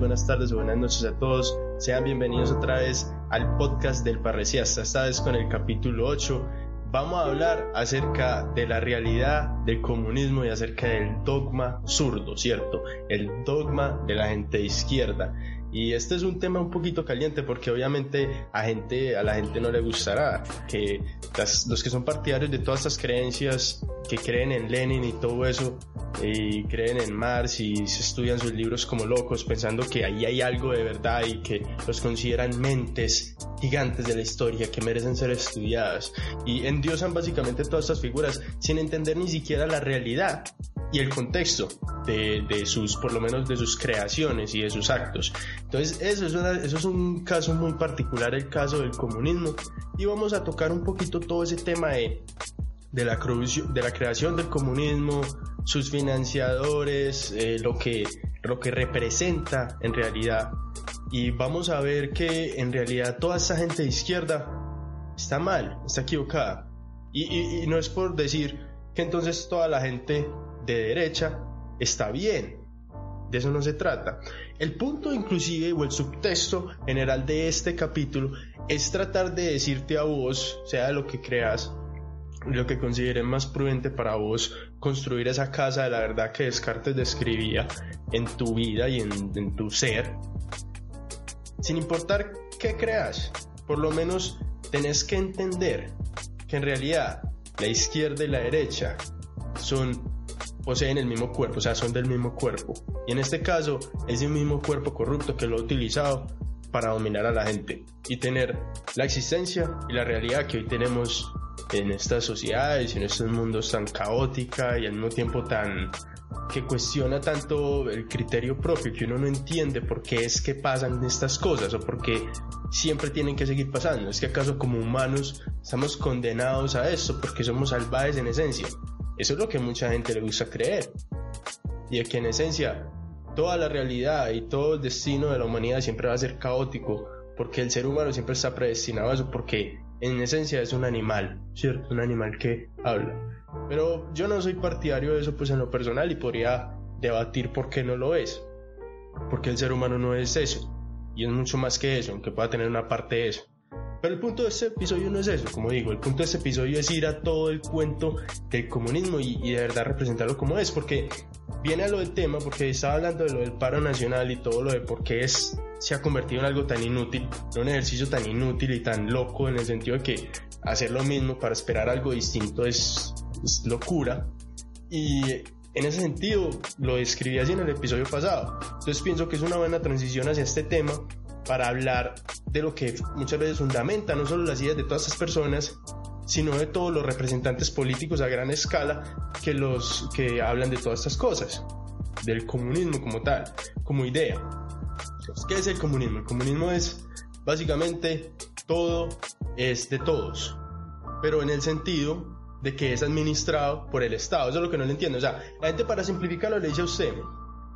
Buenas tardes o buenas noches a todos. Sean bienvenidos otra vez al podcast del Parreciasta, esta vez con el capítulo 8. Vamos a hablar acerca de la realidad del comunismo y acerca del dogma zurdo, ¿cierto? El dogma de la gente izquierda. Y este es un tema un poquito caliente porque obviamente a, gente, a la gente no le gustará que los que son partidarios de todas estas creencias, que creen en Lenin y todo eso, y creen en Marx y se estudian sus libros como locos pensando que ahí hay algo de verdad y que los consideran mentes gigantes de la historia que merecen ser estudiadas. Y endiosan básicamente todas estas figuras sin entender ni siquiera la realidad y el contexto de, de, sus, por lo menos de sus creaciones y de sus actos. Entonces, eso es, eso es un caso muy particular, el caso del comunismo, y vamos a tocar un poquito todo ese tema de, de, la, de la creación del comunismo, sus financiadores, eh, lo, que, lo que representa en realidad. Y vamos a ver que en realidad toda esa gente de izquierda está mal, está equivocada. y, y no es por decir que entonces toda la gente de derecha está bien. De eso no se trata. El punto inclusive o el subtexto general de este capítulo es tratar de decirte a vos, sea lo que creas, lo que consideres más prudente para vos construir esa casa de la verdad que Descartes describía en tu vida y en, en tu ser, sin importar qué creas, por lo menos tenés que entender que en realidad la izquierda y la derecha son poseen el mismo cuerpo, o sea, son del mismo cuerpo. Y en este caso, es el mismo cuerpo corrupto que lo ha utilizado para dominar a la gente y tener la existencia y la realidad que hoy tenemos en estas sociedades, en estos mundos tan caótica y al mismo tiempo tan que cuestiona tanto el criterio propio que uno no entiende por qué es que pasan estas cosas o por qué siempre tienen que seguir pasando. Es que acaso como humanos estamos condenados a eso porque somos salvajes en esencia. Eso es lo que mucha gente le gusta creer. Y es que en esencia toda la realidad y todo el destino de la humanidad siempre va a ser caótico, porque el ser humano siempre está predestinado a eso, porque en esencia es un animal, ¿cierto? Un animal que habla. Pero yo no soy partidario de eso pues en lo personal y podría debatir por qué no lo es. Porque el ser humano no es eso. Y es mucho más que eso, aunque pueda tener una parte de eso. Pero el punto de este episodio no es eso, como digo, el punto de este episodio es ir a todo el cuento del comunismo y, de verdad representarlo como es, porque viene a lo del tema, porque estaba hablando de lo del paro nacional y todo lo de por qué es, se ha convertido en algo tan inútil, en un ejercicio tan inútil y tan loco en el sentido de que hacer lo mismo para esperar algo distinto es, es locura. Y en ese sentido lo describí así en el episodio pasado. Entonces pienso que es una buena transición hacia este tema para hablar de lo que muchas veces fundamenta no solo las ideas de todas estas personas, sino de todos los representantes políticos a gran escala que, los, que hablan de todas estas cosas, del comunismo como tal, como idea. ¿Qué es el comunismo? El comunismo es básicamente todo es de todos, pero en el sentido de que es administrado por el Estado. Eso es lo que no le entiendo. O sea, la gente para simplificarlo le dice a usted,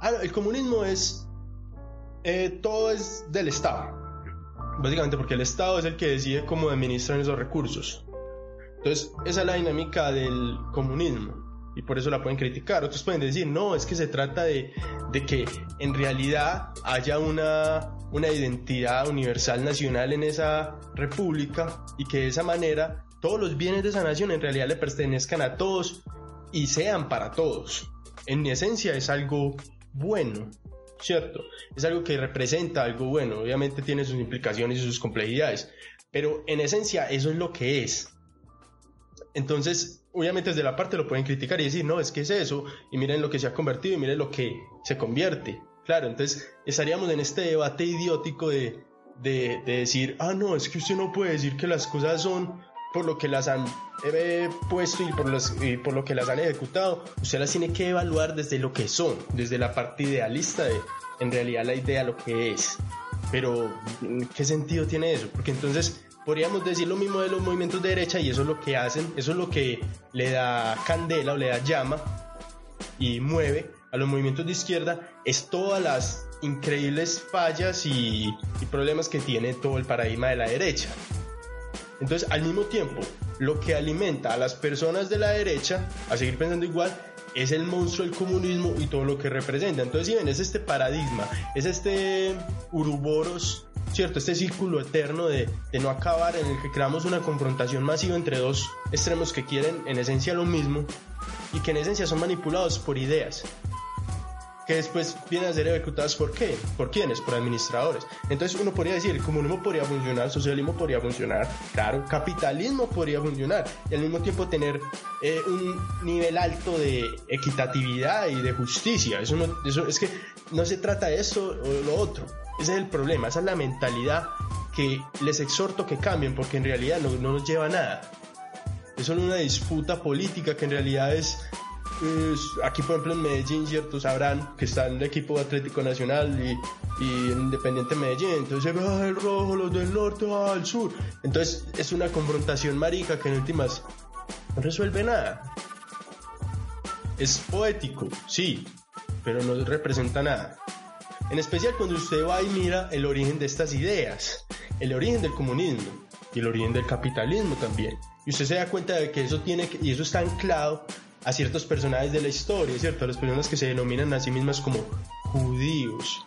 ah, el comunismo es eh, todo es del Estado. Básicamente porque el Estado es el que decide cómo administran esos recursos. Entonces, esa es la dinámica del comunismo. Y por eso la pueden criticar. Otros pueden decir, no, es que se trata de, de que en realidad haya una, una identidad universal nacional en esa república y que de esa manera todos los bienes de esa nación en realidad le pertenezcan a todos y sean para todos. En esencia es algo bueno, ¿cierto? Es algo que representa algo bueno, obviamente tiene sus implicaciones y sus complejidades, pero en esencia eso es lo que es. Entonces, obviamente desde la parte lo pueden criticar y decir, no, es que es eso, y miren lo que se ha convertido y miren lo que se convierte. Claro, entonces estaríamos en este debate idiótico de, de, de decir, ah, no, es que usted no puede decir que las cosas son por lo que las han eh, puesto y por, lo que las han ejecutado, usted las tiene que evaluar desde lo que son, desde la parte idealista de en realidad la idea lo que es. Pero, ¿qué sentido tiene eso? Porque entonces podríamos decir lo mismo de los movimientos de derecha y eso es lo que hacen, eso es lo que le da candela o le da llama y mueve a los movimientos de izquierda, es todas las increíbles fallas y problemas que tiene todo el paradigma de la derecha. Entonces, al mismo tiempo, lo que alimenta a las personas de la derecha a seguir pensando igual es el monstruo del comunismo y todo lo que representa. Entonces, si ven, es este paradigma, es este uruboros, ¿cierto? Este círculo eterno de, de, no acabar en el que creamos una confrontación masiva entre dos extremos que quieren en esencia lo mismo y que en esencia son manipulados por ideas que después vienen a ser ejecutadas por qué? ¿Por quiénes? Por administradores. Entonces uno podría decir, el comunismo podría funcionar, el socialismo podría funcionar, claro, capitalismo podría funcionar y al mismo tiempo tener eh, un nivel alto de equitatividad y de justicia. Eso, no, eso es que no se trata de eso o lo otro. Ese es el problema, esa es la mentalidad que les exhorto que cambien porque en realidad no, no nos lleva a nada. Es solo una disputa política que en realidad es pues, aquí por ejemplo en Medellín, cierto, sabrán que está el equipo Atlético Nacional y, y en Independiente Medellín, entonces va el rojo, los del norte, va al sur. Entonces es una confrontación marica que en últimas no resuelve nada. Es poético, sí, pero no representa nada. En especial cuando usted va y mira el origen de estas ideas, el origen del comunismo y el origen del capitalismo también. Y usted se da cuenta de que eso tiene y eso está anclado a ciertos personajes de la historia, ¿cierto? A las personas que se denominan a sí mismas como judíos.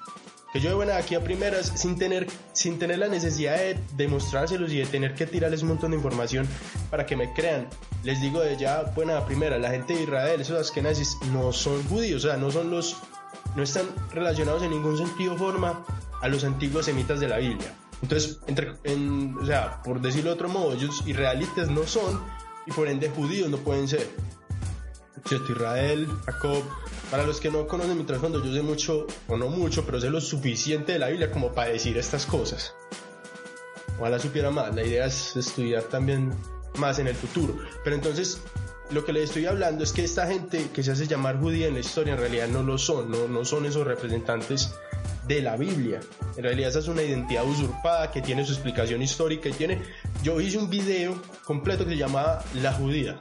Que yo, bueno, aquí a primeras, sin tener, sin tener la necesidad de demostrárselos y de tener que tirarles un montón de información para que me crean, les digo de ya, bueno, a primera, la gente de Israel, esos nazis, no son judíos, o sea, no son los, no están relacionados en ningún sentido o forma a los antiguos semitas de la Biblia. Entonces, o sea, por decirlo de otro modo, ellos israelitas no son y por ende judíos no pueden ser. Israel, Jacob. Para los que no conocen mi trasfondo, yo sé mucho, o no mucho, pero sé lo suficiente de la Biblia como para decir estas cosas. Ojalá supiera más. La idea es estudiar también más en el futuro. Pero entonces, lo que le estoy hablando es que esta gente que se hace llamar judía en la historia en realidad no lo son, no, no son esos representantes de la Biblia. En realidad esa es una identidad usurpada que tiene su explicación histórica y tiene... Yo hice un video completo que se llamaba La Judía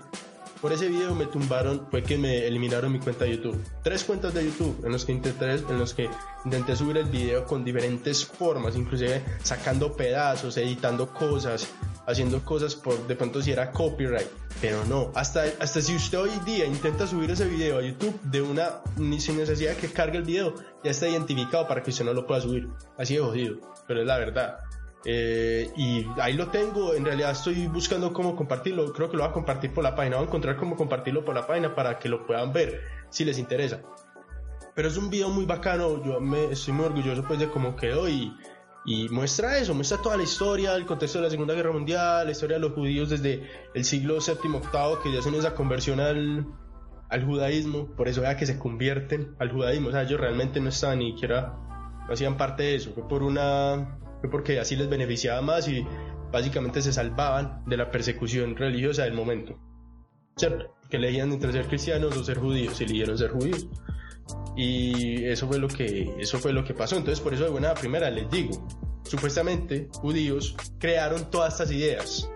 por ese video me tumbaron, fue que me eliminaron mi cuenta de YouTube. Tres cuentas de YouTube en los que intenté, en los que intenté subir el video con diferentes formas, inclusive sacando pedazos, editando cosas, haciendo cosas por de pronto si era copyright, pero no. Hasta, hasta si usted hoy día intenta subir ese video a YouTube de una, ni sin necesidad que cargue el video, ya está identificado para que usted no lo pueda subir. Así de jodido, pero es la verdad. Eh, y ahí lo tengo, en realidad estoy buscando cómo compartirlo, creo que lo voy a compartir por la página, voy a encontrar cómo compartirlo por la página para que lo puedan ver, si les interesa. Pero es un video muy bacano, yo me, estoy muy orgulloso pues de cómo quedó y, y muestra eso, muestra toda la historia, el contexto de la Segunda Guerra Mundial, la historia de los judíos desde el siglo VII, VIII, que ya hacen esa conversión al, al judaísmo, por eso vea que se convierten al judaísmo, o sea, ellos realmente no estaban ni siquiera, no hacían parte de eso, fue por una fue porque así les beneficiaba más y básicamente se salvaban de la persecución religiosa del momento. ¿Cierto? Que elegían entre ser cristianos o ser judíos, y eligieron ser judíos. Y eso fue lo que, eso fue lo que pasó. Entonces, por eso de buena primera les digo, supuestamente judíos crearon todas estas ideas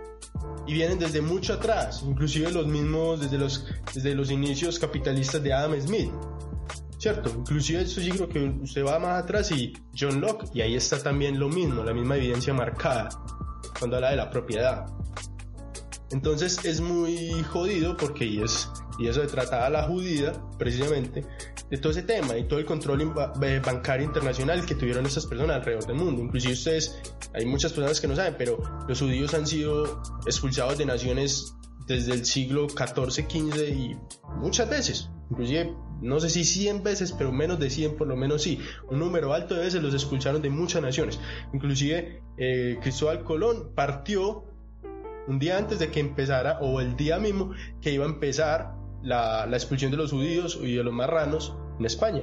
y vienen desde mucho atrás, inclusive los mismos desde los desde los inicios capitalistas de Adam Smith. ¿Cierto? Inclusive eso sí creo que usted va más atrás y John Locke, y ahí está también lo mismo, la misma evidencia marcada cuando habla de la propiedad. Entonces es muy jodido porque y, es, y eso se trataba la judía, precisamente, de todo ese tema y todo el control eh, bancario internacional que tuvieron estas personas alrededor del mundo. Inclusive ustedes, hay muchas personas que no saben, pero los judíos han sido expulsados de naciones desde el siglo XIV, XV y muchas veces. Inclusive no sé si 100 veces, pero menos de 100 por lo menos sí. Un número alto de veces los expulsaron de muchas naciones. Inclusive eh, Cristóbal Colón partió un día antes de que empezara, o el día mismo que iba a empezar la, la expulsión de los judíos y de los marranos en España.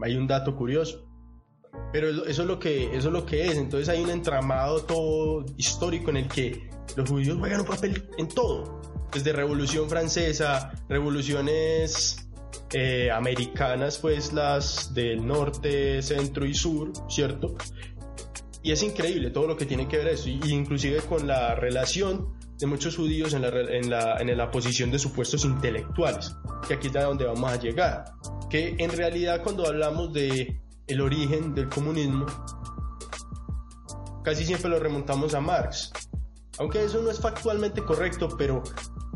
Hay un dato curioso. Pero eso es lo que, eso es lo que es. Entonces hay un entramado todo histórico en el que los judíos juegan un papel en todo, desde Revolución Francesa, revoluciones eh, americanas, pues las del norte, centro y sur, ¿cierto? Y es increíble todo lo que tiene que ver eso, y inclusive con la relación de muchos judíos en la, en la, en la posición de supuestos intelectuales, que aquí es a donde vamos a llegar. Que en realidad cuando hablamos de el origen del comunismo, casi siempre lo remontamos a Marx. Aunque eso no es factualmente correcto, pero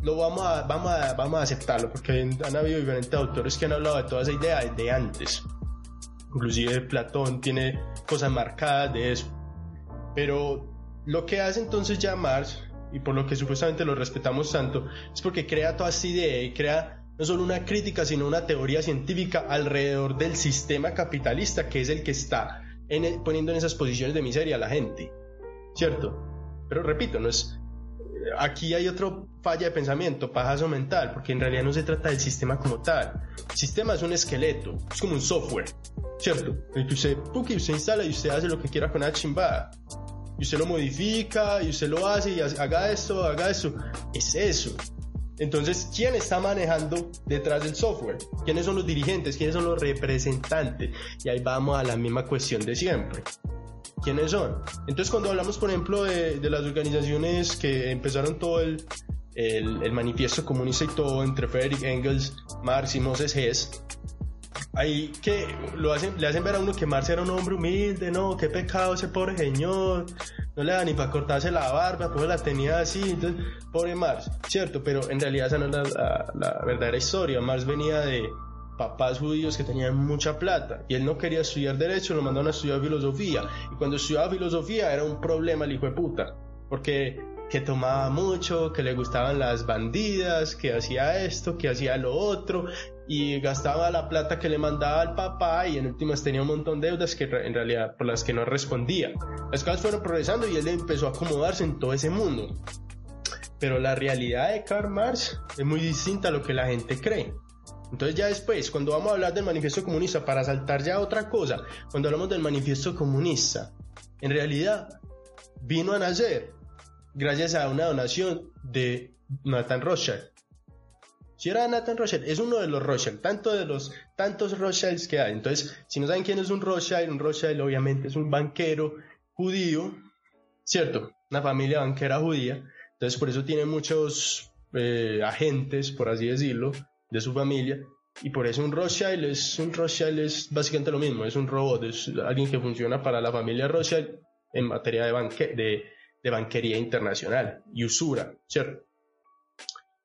lo vamos a, vamos a, vamos a aceptarlo, porque han habido diferentes autores que han hablado de toda esa idea desde antes. Inclusive Platón tiene cosas marcadas de eso. Pero lo que hace entonces ya Marx, y por lo que supuestamente lo respetamos tanto, es porque crea toda esta idea y crea no solo una crítica, sino una teoría científica alrededor del sistema capitalista, que es el que está poniendo en esas posiciones de miseria a la gente. ¿Cierto? Pero repito, no es... Aquí hay otro falla de pensamiento, pajazo mental, porque en realidad no se trata del sistema como tal. El sistema es un esqueleto, es como un software, ¿cierto? El que usted, usted instala y usted hace lo que quiera con la chimbada y usted lo modifica y usted lo hace y haga esto, haga eso. Es eso. Entonces, ¿quién está manejando detrás del software? ¿Quiénes son los dirigentes? ¿Quiénes son los representantes? Y ahí vamos a la misma cuestión de siempre. ¿Quiénes son? Entonces, cuando hablamos, por ejemplo, de, las organizaciones que empezaron todo el, el, manifiesto comunista y todo entre Frederick Engels, Marx y Moses Hess, ahí que lo hacen, le hacen ver a uno que Marx era un hombre humilde, no, qué pecado ese pobre señor, no le da ni para cortarse la barba, pues la tenía así, entonces, pobre Marx, cierto, pero en realidad esa no es la, verdadera historia, Marx venía de papás judíos que tenían mucha plata y él no quería estudiar derecho, lo mandaron a estudiar filosofía y cuando estudiaba filosofía era un problema el hijo de puta, porque que tomaba mucho, que le gustaban las bandidas, que hacía esto, que hacía lo otro, y gastaba la plata que le mandaba al papá y en últimas tenía un montón de deudas que en realidad por las que no respondía. Las cosas fueron progresando y él empezó a acomodarse en todo ese mundo. Pero la realidad de Karl Marx es muy distinta a lo que la gente cree. Entonces ya después, cuando vamos a hablar del manifiesto comunista, para saltar ya a otra cosa, cuando hablamos del manifiesto comunista, en realidad vino a nacer gracias a una donación de Nathan Rothschild. Si era Nathan Rothschild, es uno de los Rothschild, tanto de los tantos Rothschilds que hay. Entonces, si no saben quién es un Rothschild, un Rothschild obviamente es un banquero judío, ¿cierto? Una familia banquera judía. Entonces, por eso tiene muchos eh, agentes, por así decirlo, de su familia. Y por eso un Rothschild es un Rothschild es básicamente lo mismo, es un robot, es alguien que funciona para la familia Rothschild en materia de, banque, de, de banquería internacional y usura, ¿cierto?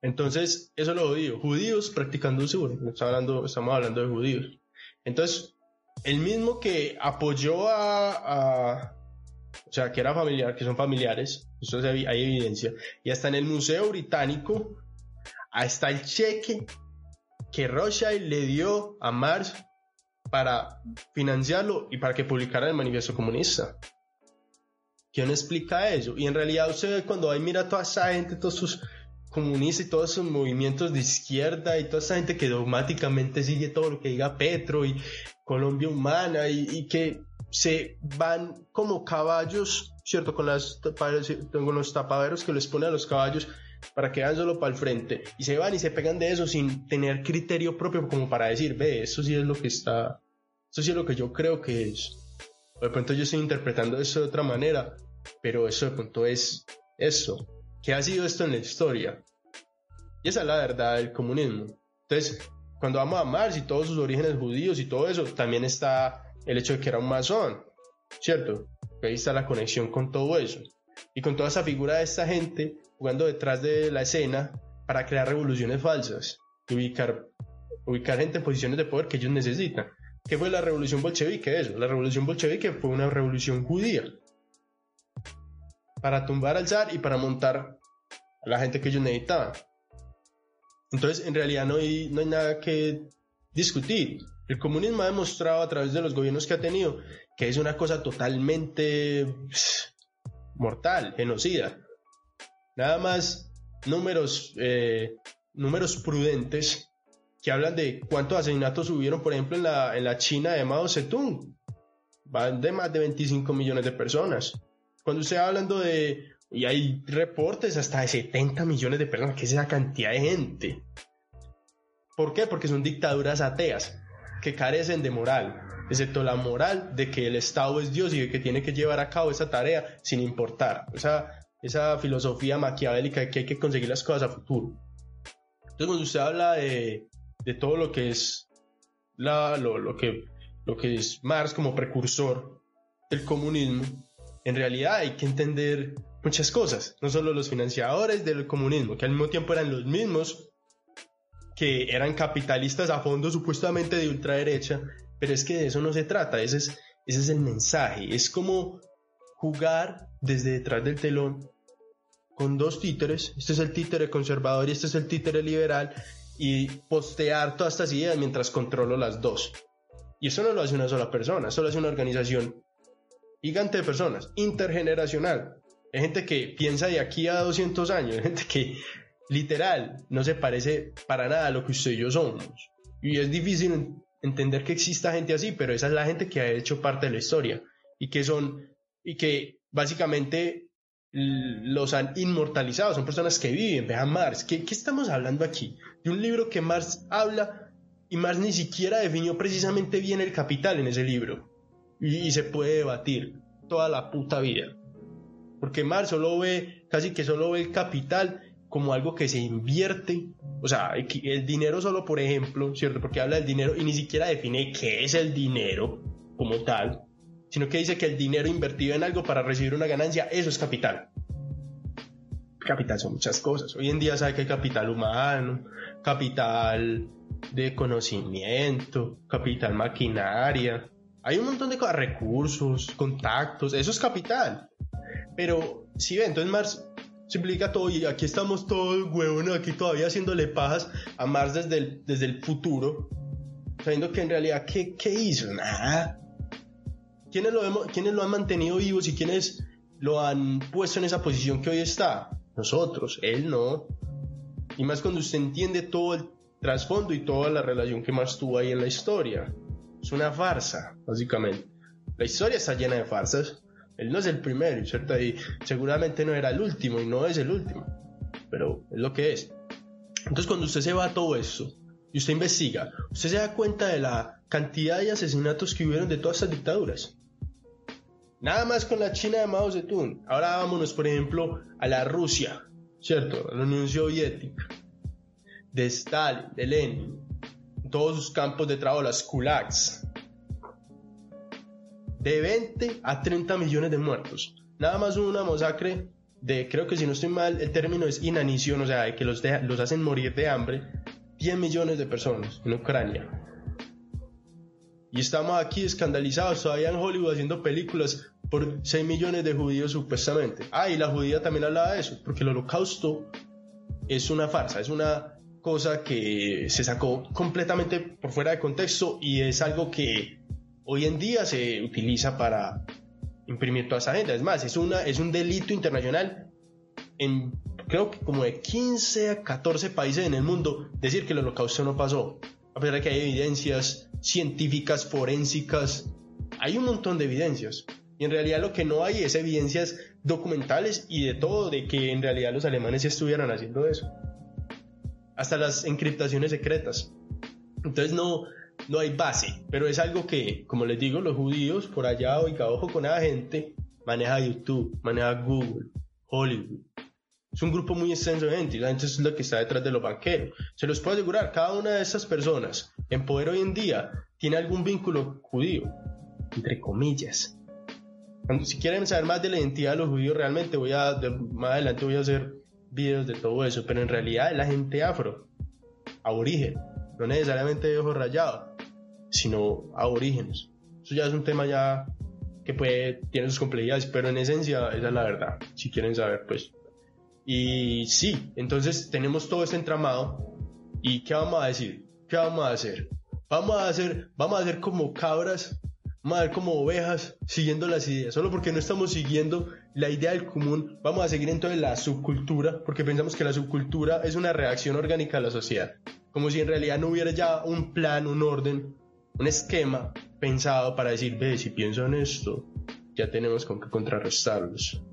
Entonces, eso lo odio. Judíos practicando usura. Estamos hablando, estamos hablando de judíos. Entonces, el mismo que apoyó a, o sea, que era familiar, que son familiares, eso hay evidencia, y hasta en el Museo Británico, hasta el cheque que Rothschild le dio a Marx para financiarlo y para que publicara el manifiesto comunista. ¿Quién explica eso? Y en realidad usted cuando ahí mira toda esa gente, todos sus comunista y todos esos movimientos de izquierda y toda esa gente que dogmáticamente sigue todo lo que diga Petro y Colombia Humana y, que se van como caballos, ¿cierto? Con, las, con los tapaderos que les pone a los caballos para que vayan solo para el frente y se van y se pegan de eso sin tener criterio propio como para decir, ve, eso sí es lo que está, eso sí es lo que yo creo que es. De pronto yo estoy interpretando eso de otra manera, pero eso de pronto es eso. ¿Qué ha sido esto en la historia? Y esa es la verdad del comunismo. Entonces, cuando vamos a Marx y todos sus orígenes judíos y todo eso, también está el hecho de que era un masón, ¿cierto? ahí está la conexión con todo eso. Y con toda esa figura de esta gente jugando detrás de la escena para crear revoluciones falsas y ubicar, ubicar gente en posiciones de poder que ellos necesitan. ¿Qué fue la revolución bolchevique? Eso, la revolución bolchevique fue una revolución judía para tumbar al zar y para montar a la gente que ellos necesitaban. Entonces, en realidad no hay, no hay nada que discutir. El comunismo ha demostrado a través de los gobiernos que ha tenido que es una cosa totalmente mortal, genocida. Nada más números, eh, números prudentes que hablan de cuántos asesinatos hubieron, por ejemplo, en la, en la China de Mao Zedong. Van de más de 25 millones de personas. Cuando usted hablando de Y hay reportes hasta de 70 millones de personas, que es esa cantidad de gente. ¿Por qué? Porque son dictaduras ateas, que carecen de moral, excepto la moral de que el Estado es Dios y de que tiene que llevar a cabo esa tarea sin importar. Esa, esa filosofía maquiavélica de que hay que conseguir las cosas a futuro. Entonces, cuando usted habla de, de todo lo que es la, lo, lo, que, lo que es Marx como precursor del comunismo, en realidad hay que entender muchas cosas, no solo los financiadores del comunismo, que al mismo tiempo eran los mismos que eran capitalistas a fondo supuestamente de ultraderecha, pero es que de eso no se trata, ese es, ese es el mensaje, es como jugar desde detrás del telón con dos títeres, este es el títere conservador y este es el títere liberal, y postear todas estas ideas mientras controlo las dos. Y eso no lo hace una sola persona, eso lo hace una organización gigante de personas, intergeneracional. Hay gente que piensa de aquí a 200 años, hay gente que literal no se parece para nada a lo que usted y yo somos. Y es difícil entender que exista gente así, pero esa es la gente que ha hecho parte de la historia y que son y que básicamente los han inmortalizado, son personas que viven, vean Marx, ¿qué, estamos hablando aquí? De un libro que Marx habla y Marx ni siquiera definió precisamente bien el capital en ese libro. Y, se puede debatir toda la puta vida, porque Marx solo ve, casi que solo ve el capital como algo que se invierte, o sea, el dinero solo por ejemplo, ¿cierto? Porque habla del dinero y ni siquiera define qué es el dinero como tal, sino que dice que el dinero invertido en algo para recibir una ganancia, eso es capital. Capital son muchas cosas. Hoy en día sabe que hay capital humano, capital de conocimiento, capital maquinaria. Hay un montón de cosas, recursos, contactos, eso es capital. Pero si ve, entonces Mars simplifica todo y aquí estamos todos huevones, aquí todavía haciéndole pajas a Mars desde el, desde el futuro, sabiendo que en realidad, ¿qué, qué hizo? Nada ¿Quiénes lo, han mantenido vivos y quiénes lo han puesto en esa posición que hoy está? Nosotros, él no. Y más cuando usted entiende todo el trasfondo y toda la relación que más tuvo ahí en la historia. Es una farsa, básicamente. La historia está llena de farsas. Él no es el primero, ¿cierto? Y seguramente no era el último y no es el último. Pero es lo que es. Entonces cuando usted se va a todo eso y usted investiga, usted se da cuenta de la cantidad de asesinatos que hubieron de todas estas dictaduras. Nada más con la China de Mao Zedong. Ahora vámonos, por ejemplo, a la Rusia, ¿cierto? La Unión Soviética. De Stalin, de Lenin. Todos sus campos de trabajo, las kulaks. De 20 a 30 millones de muertos. Nada más una masacre de, creo que si no estoy mal, el término es inanición, o sea, de que los, los hacen morir de hambre. 10 millones de personas en Ucrania. Y estamos aquí escandalizados todavía en Hollywood haciendo películas por 6 millones de judíos supuestamente. Ah, y la judía también hablaba de eso, porque el holocausto es una farsa, es una cosa que se sacó completamente por fuera de contexto y es algo que hoy en día se utiliza para imprimir toda esa agenda. Es más, es, una, es un delito internacional en creo que como de 15 a 14 países en el mundo decir que el holocausto no pasó. A pesar de que hay evidencias científicas, forensicas, hay un montón de evidencias. Y en realidad lo que no hay es evidencias documentales y de todo de que en realidad los alemanes estuvieran haciendo eso. Hasta las encriptaciones secretas. Entonces no, no hay base, pero es algo que, como les digo, los judíos por allá, oiga, ojo con la gente, maneja YouTube, maneja Google, Hollywood. Es un grupo muy extenso de gente y la gente es la que está detrás de los banqueros. Se los puedo asegurar, cada una de esas personas en poder hoy en día tiene algún vínculo judío, entre comillas si quieren saber más de la identidad de los judíos, realmente voy a, más adelante voy a hacer videos de todo eso, pero en realidad la gente afro, aborigen, no necesariamente de ojos rayados, sino aborígenes. Eso ya es un tema ya que puede, tiene sus complejidades, pero en esencia esa es la verdad, si quieren saber, pues. Y sí, entonces tenemos todo este entramado, ¿y qué vamos a decir? ¿Qué vamos a hacer? Vamos a hacer, vamos a hacer como cabras vamos a ver como ovejas siguiendo las ideas. Solo porque no estamos siguiendo la idea del común, vamos a seguir entonces la subcultura, porque pensamos que la subcultura es una reacción orgánica a la sociedad. Como si en realidad no hubiera ya un plan, un orden, un esquema pensado para decir, ve, si piensan esto, ya tenemos con qué contrarrestarlos.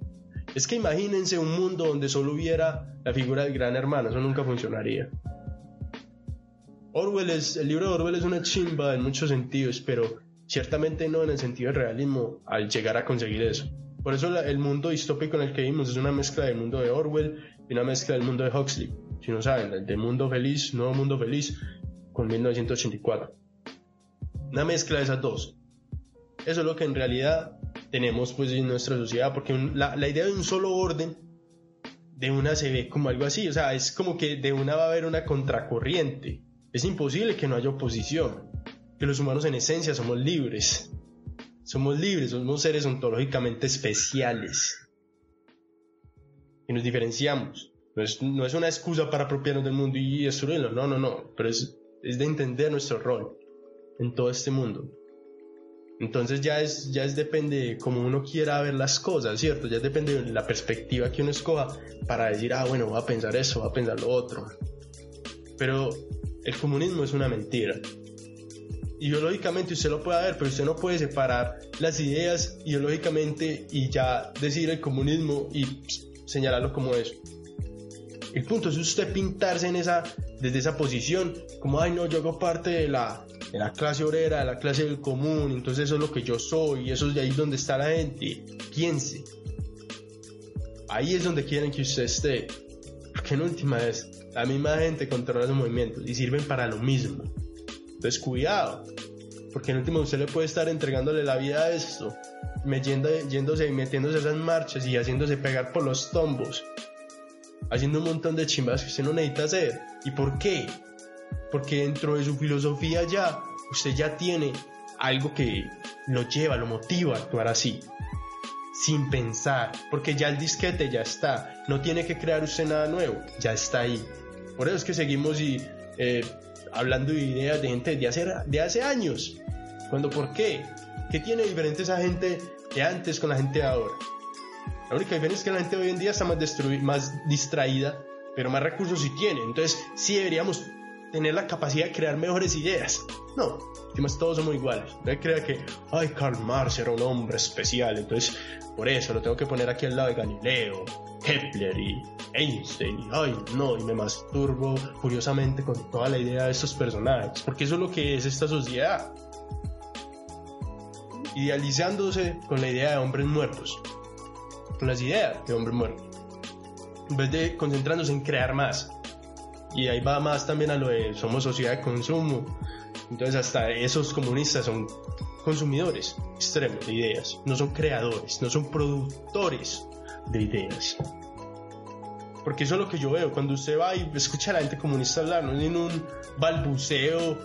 Es que imagínense un mundo donde solo hubiera la figura del gran hermano, eso nunca funcionaría. Orwell es, el libro de Orwell es una chimba en muchos sentidos, pero ciertamente no en el sentido del realismo al llegar a conseguir eso. Por eso el mundo distópico en el que vivimos es una mezcla del mundo de Orwell y una mezcla del mundo de Huxley. Si no saben, el del mundo feliz, nuevo mundo feliz, con 1984. Una mezcla de esas dos. Eso es lo que en realidad tenemos pues en nuestra sociedad, porque la, la idea de un solo orden de una se ve como algo así, o sea, es como que de una va a haber una contracorriente. Es imposible que no haya oposición, que los humanos en esencia somos libres. Somos libres, somos seres ontológicamente especiales. Y nos diferenciamos. No es, no es una excusa para apropiarnos del mundo y destruirlo, no, no, no. Pero es, es de entender nuestro rol en todo este mundo. Entonces ya es, ya es depende de cómo uno quiera ver las cosas, ¿cierto? Ya depende de la perspectiva que uno escoja para decir, ah, bueno, va a pensar eso, va a pensar lo otro. Pero el comunismo es una mentira ideológicamente usted lo puede ver, pero usted no puede separar las ideas ideológicamente y ya decir el comunismo y señalarlo como eso. El punto es usted pintarse en esa, desde esa posición, como, ay no, yo hago parte de la, de la clase obrera, de la clase del común, entonces eso es lo que yo soy, y eso es de ahí donde está la gente. Piense. Ahí es donde quieren que usted esté. Porque en última vez, la misma gente controla los movimientos y sirven para lo mismo. Entonces, cuidado, porque en último usted le puede estar entregándole la vida a esto, yéndose y metiéndose esas marchas y haciéndose pegar por los tombos, haciendo un montón de chimbas que usted no necesita hacer. ¿Y por qué? Porque dentro de su filosofía ya, usted ya tiene algo que lo lleva, lo motiva a actuar así, sin pensar, porque ya el disquete ya está, no tiene que crear usted nada nuevo, ya está ahí. Por eso es que seguimos y eh, hablando de ideas de gente de hace, de hace años. Cuando, ¿por qué? ¿Qué tiene diferente esa gente de antes con la gente de ahora? La única diferencia es que la gente hoy en día está más, más distraída, pero más recursos sí tiene. Entonces, sí deberíamos tener la capacidad de crear mejores ideas. No, más todos somos iguales. No crea que, ay, Karl Marx era un hombre especial, entonces por eso lo tengo que poner aquí al lado de Galileo, Kepler y Einstein. Y, ay, no, y me masturbo curiosamente con toda la idea de estos personajes, porque eso es lo que es esta sociedad. Idealizándose con la idea de hombres muertos, con las ideas de hombres muertos, en vez de concentrándose en crear más. Y ahí va más también a lo de somos sociedad de consumo. Entonces hasta esos comunistas son consumidores extremos de ideas, no son creadores, no son productores de ideas. Porque eso es lo que yo veo, cuando usted va y escucha a la gente comunista hablar, no en un balbuceo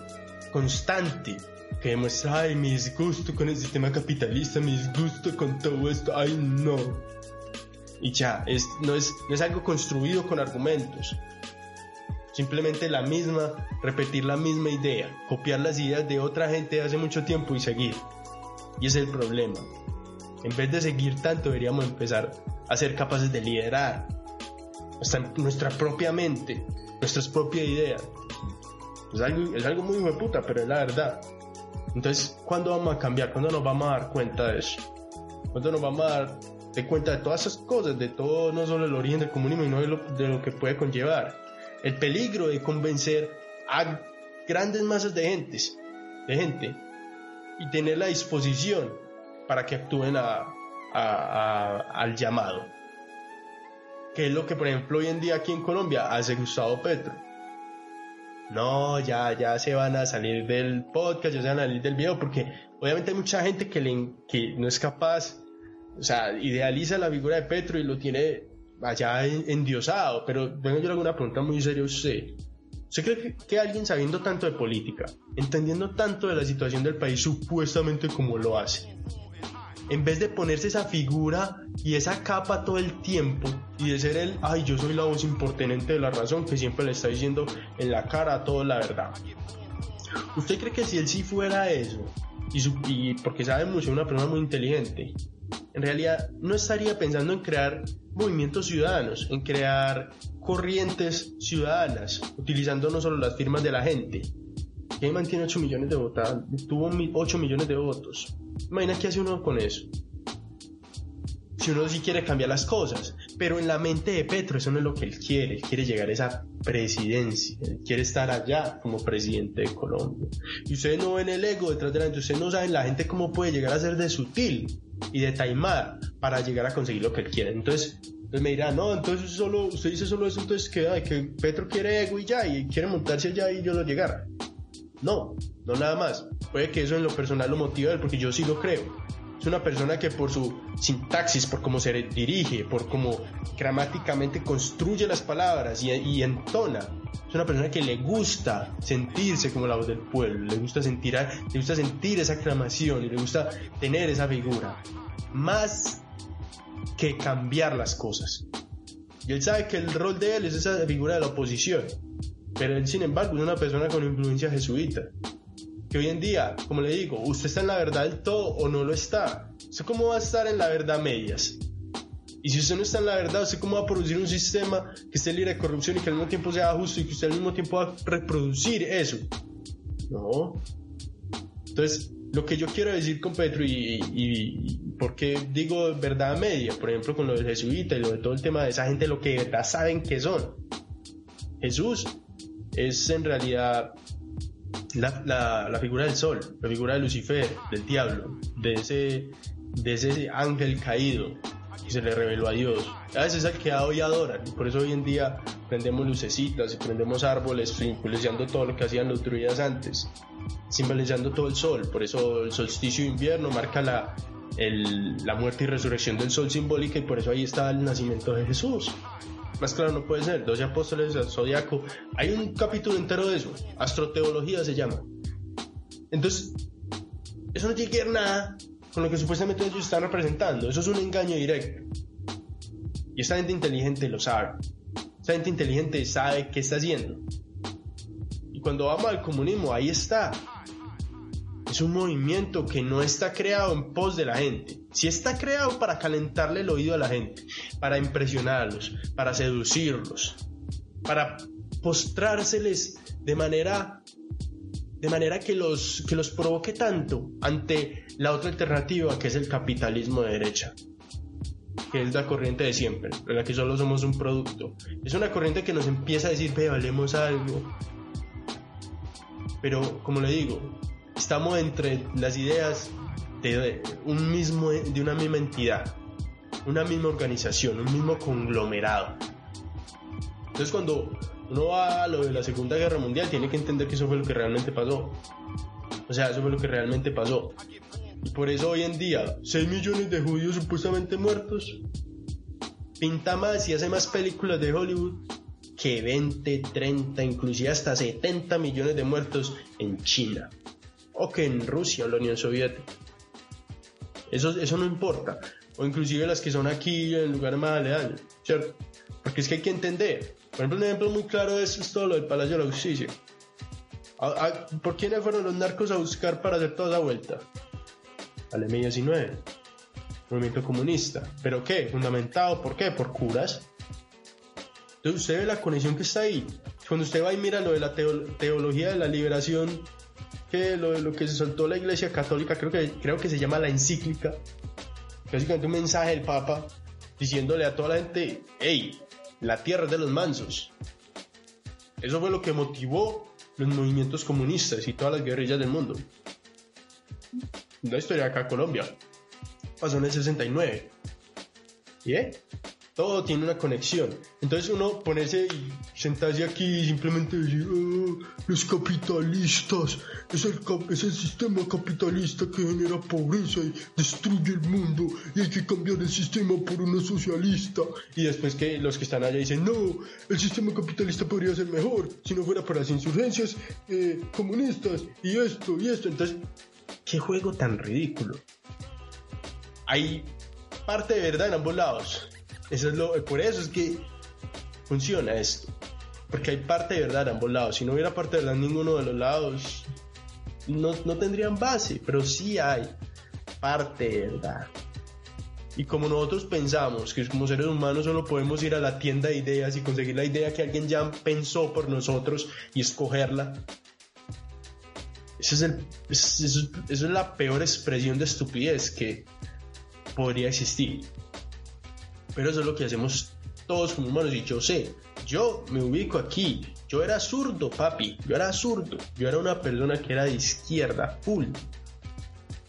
constante que demuestra, ay, mi disgusto con el sistema capitalista, mi disgusto con todo esto, ay, no. Y ya, es, no, es, no es algo construido con argumentos, Simplemente la misma, repetir la misma idea, copiar las ideas de otra gente de hace mucho tiempo y seguir. Y es el problema. En vez de seguir tanto, deberíamos empezar a ser capaces de liderar nuestra, nuestra propia mente, nuestras propias ideas. Es algo, es algo muy puta, pero es la verdad. Entonces, ¿cuándo vamos a cambiar? ¿Cuándo nos vamos a dar cuenta de eso? ¿Cuándo nos vamos a dar de cuenta de todas esas cosas, de todo, no solo el origen del comunismo, sino de de lo que puede conllevar? El peligro de convencer a grandes masas de gentes, de gente, y tener la disposición para que actúen al llamado. Que es lo que, por ejemplo, hoy en día aquí en Colombia hace Gustavo Petro. No, ya, ya se van a salir del podcast, ya se van a salir del video, porque obviamente hay mucha gente que, le, que no es capaz, o sea, idealiza la figura de Petro y lo tiene allá endiosado, pero vengo yo alguna pregunta muy seria a usted. ¿Usted cree que, alguien sabiendo tanto de política, entendiendo tanto de la situación del país supuestamente como lo hace, en vez de ponerse esa figura y esa capa todo el tiempo y de ser el, ay, yo soy la voz importante de la razón que siempre le está diciendo en la cara a todos la verdad? ¿Usted cree que si él sí fuera eso, y, y porque sabe mucho, una persona muy inteligente, en realidad no estaría pensando en crear movimientos ciudadanos, en crear corrientes ciudadanas, utilizando no solo las firmas de la gente. Que mantiene 8 millones de votantes, tuvo 8 millones de votos. Imagina qué hace uno con eso. si uno sí quiere cambiar las cosas. Pero en la mente de Petro eso no es lo que él quiere. Él quiere llegar a esa presidencia. Él quiere estar allá como presidente de Colombia. Y ustedes no ven el ego detrás de la gente. Ustedes no saben la gente cómo puede llegar a ser de sutil y de taimada para llegar a conseguir lo que él quiere. Entonces, me dirá, no, entonces solo, usted dice solo eso, entonces que, que Petro quiere ego y ya, y quiere montarse allá y yo lo llegar. No, no nada más. Puede que eso en lo personal lo motive porque yo sí lo creo. Es una persona que por su sintaxis, por cómo se dirige, por cómo gramáticamente construye las palabras y, entona, es una persona que le gusta sentirse como la voz del pueblo, le gusta sentir, le gusta sentir esa aclamación y le gusta tener esa figura. Más que cambiar las cosas. Y él sabe que el rol de él es esa figura de la oposición. Pero él, sin embargo, es una persona con influencia jesuita que hoy en día, como le digo, usted está en la verdad del todo o no lo está. ¿Usted cómo va a estar en la verdad medias? Y si usted no está en la verdad, ¿usted cómo va a producir un sistema que esté libre de corrupción y que al mismo tiempo sea justo y que usted al mismo tiempo va a reproducir eso? No. Entonces, lo que yo quiero decir con Petro y, y, qué digo verdad media, por ejemplo con lo del jesuita y lo de todo el tema de esa gente, lo que de verdad saben que son. Jesús es en realidad la, figura del sol, la figura de Lucifer, del diablo, de ese, de ese ángel caído que se le reveló a Dios. A veces es el que hoy adoran, y por eso hoy en día prendemos lucecitas y prendemos árboles, simbolizando todo lo que hacían los druidas antes, simbolizando todo el sol. Por eso el solsticio de invierno marca la, la muerte y resurrección del sol simbólica, y por eso ahí está el nacimiento de Jesús. Más claro no puede ser. 12 apóstoles del zodiaco. Hay un capítulo entero de eso. Astroteología se llama. Entonces, eso no tiene que ver nada con lo que supuestamente ellos están representando. Eso es un engaño directo. Y esta gente inteligente lo sabe. Esta gente inteligente sabe qué está haciendo. Y cuando vamos al comunismo, ahí está. Un movimiento que no está creado en pos de la gente. Si está creado para calentarle el oído a la gente, para impresionarlos, para seducirlos, para postrárseles de manera de manera que los que los provoque tanto ante la otra alternativa que es el capitalismo de derecha que es la corriente de siempre, en la que solo somos un producto. Es una corriente que nos empieza a decir, ve, valemos algo. Pero, como le digo, estamos entre las ideas de, un mismo, de una misma entidad, una misma organización, un mismo conglomerado. Entonces cuando uno va a lo de la Segunda Guerra Mundial, tiene que entender que eso fue lo que realmente pasó. O sea, eso fue lo que realmente pasó. Y por eso hoy en día, 6 millones de judíos supuestamente muertos, pinta más y hace más películas de Hollywood que 20, 30, inclusive hasta 70 millones de muertos en China o que en Rusia o la Unión Soviética. Eso, eso no importa. O inclusive las que son aquí en lugares más aledaños, ¿cierto? Porque es que hay que entender. Por ejemplo, un ejemplo muy claro de eso es todo lo del Palacio de la Justicia. ¿Por quiénes fueron los narcos a buscar para hacer toda esa vuelta? Al M19, movimiento comunista. ¿Pero qué? ¿Fundamentado por qué? Por curas. Entonces usted ve la conexión que está ahí. Cuando usted va y mira lo de la teología de la liberación que lo, lo, que se soltó la Iglesia Católica, creo que, creo que se llama la encíclica, básicamente un mensaje del Papa diciéndole a toda la gente, hey, la tierra es de los mansos. Eso fue lo que motivó los movimientos comunistas y todas las guerrillas del mundo. La historia acá Colombia pasó en el 69. ¿Y eh? Todo tiene una conexión. Entonces uno ponerse y sentarse aquí y simplemente decir, ah, los capitalistas, es el, es el sistema capitalista que genera pobreza y destruye el mundo y hay que cambiar el sistema por uno socialista. Y después que los que están allá dicen, no, el sistema capitalista podría ser mejor si no fuera por las insurgencias eh, comunistas y esto y esto. Entonces, qué juego tan ridículo. Hay parte de verdad en ambos lados eso es lo, por eso es que funciona esto. Porque hay parte de verdad en ambos lados. Si no hubiera parte de verdad en ninguno de los lados, no, no tendrían base. Pero sí hay parte de verdad. Y como nosotros pensamos que como seres humanos solo podemos ir a la tienda de ideas y conseguir la idea que alguien ya pensó por nosotros y escogerla, eso es, el, eso es la peor expresión de estupidez que podría existir. Pero eso es lo que hacemos todos como humanos y yo sé, yo me ubico aquí, yo era zurdo, papi, yo era zurdo, yo era una persona que era de izquierda, full.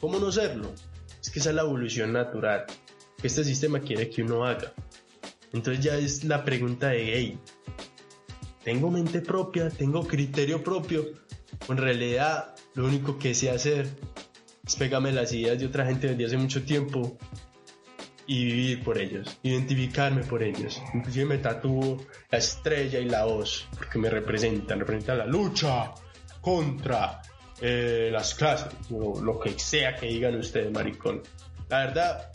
¿Cómo no serlo? Es que esa es la evolución natural que este sistema quiere que uno haga. Entonces ya es la pregunta de, hey, ¿tengo mente propia? ¿Tengo criterio propio? En realidad, lo único que sé hacer es pegarme las ideas de otra gente desde hace mucho tiempo y vivir por ellos, identificarme por ellos. Inclusive me tatúo la estrella y la voz porque me representan, representan la lucha contra eh, las clases, o lo que sea que digan ustedes, maricón. La verdad,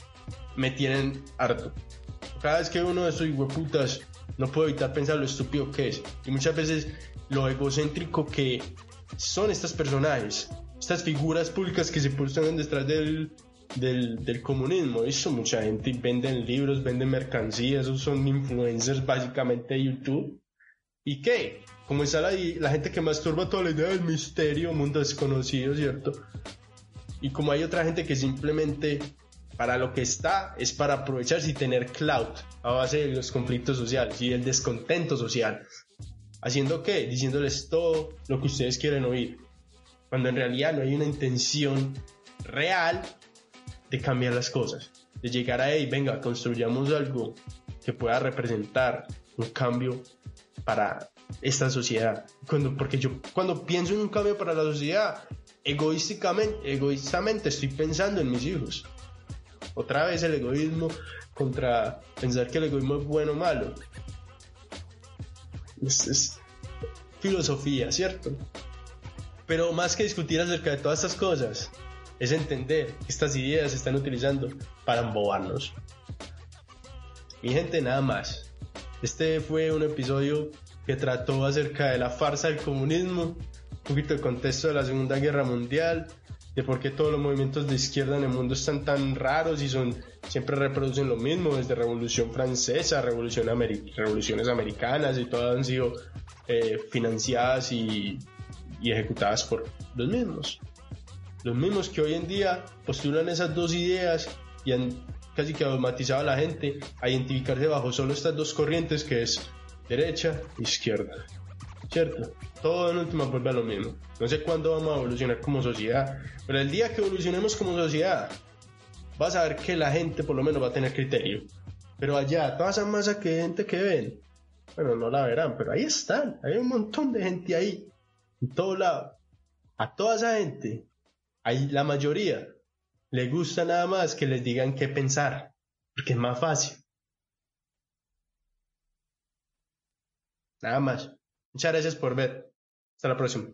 me tienen harto. Cada vez que uno de esos hueputas no puedo evitar pensar lo estúpido que es. Y muchas veces lo egocéntrico que son estos personajes, estas figuras públicas que se ponen detrás del, del, comunismo. Eso mucha gente venden libros, venden mercancías, esos son influencers básicamente de YouTube. ¿Y qué? Como está la, la gente que masturba toda la idea del misterio, mundo desconocido, ¿cierto? Y como hay otra gente que simplemente para lo que está es para aprovecharse y tener cloud a base de los conflictos sociales y el descontento social. ¿Haciendo qué? Diciéndoles todo lo que ustedes quieren oír. Cuando en realidad no hay una intención real de cambiar las cosas, de llegar a, ahí, venga, construyamos algo que pueda representar un cambio para esta sociedad. Cuando, porque yo cuando pienso en un cambio para la sociedad, egoísticamente, egoístamente estoy pensando en mis hijos. Otra vez el egoísmo contra pensar que el egoísmo es bueno o malo. es filosofía, ¿cierto? Pero más que discutir acerca de todas estas cosas, es entender que estas ideas se están utilizando para embobarnos. Mi gente, nada más. Este fue un episodio que trató acerca de la farsa del comunismo, un poquito de contexto de la Segunda Guerra Mundial, de por qué todos los movimientos de izquierda en el mundo están tan raros y son siempre reproducen lo mismo, desde Revolución Francesa, Revolución Revoluciones Americanas y todas han sido eh, financiadas y, y ejecutadas por los mismos los mismos que hoy en día postulan esas dos ideas y han casi que automatizado a la gente a identificarse bajo solo estas dos corrientes que es derecha e izquierda. ¿Cierto? Todo en última vuelve a lo mismo. No sé cuándo vamos a evolucionar como sociedad, pero el día que evolucionemos como sociedad, vas a ver que la gente por lo menos va a tener criterio. Pero allá, toda esa masa que gente que ven, bueno, no la verán, pero ahí están. Hay un montón de gente ahí, en todo lado. A toda esa gente hay la mayoría le gusta nada más que les digan qué pensar, porque es más fácil. Nada más. Muchas gracias por ver. Hasta la próxima.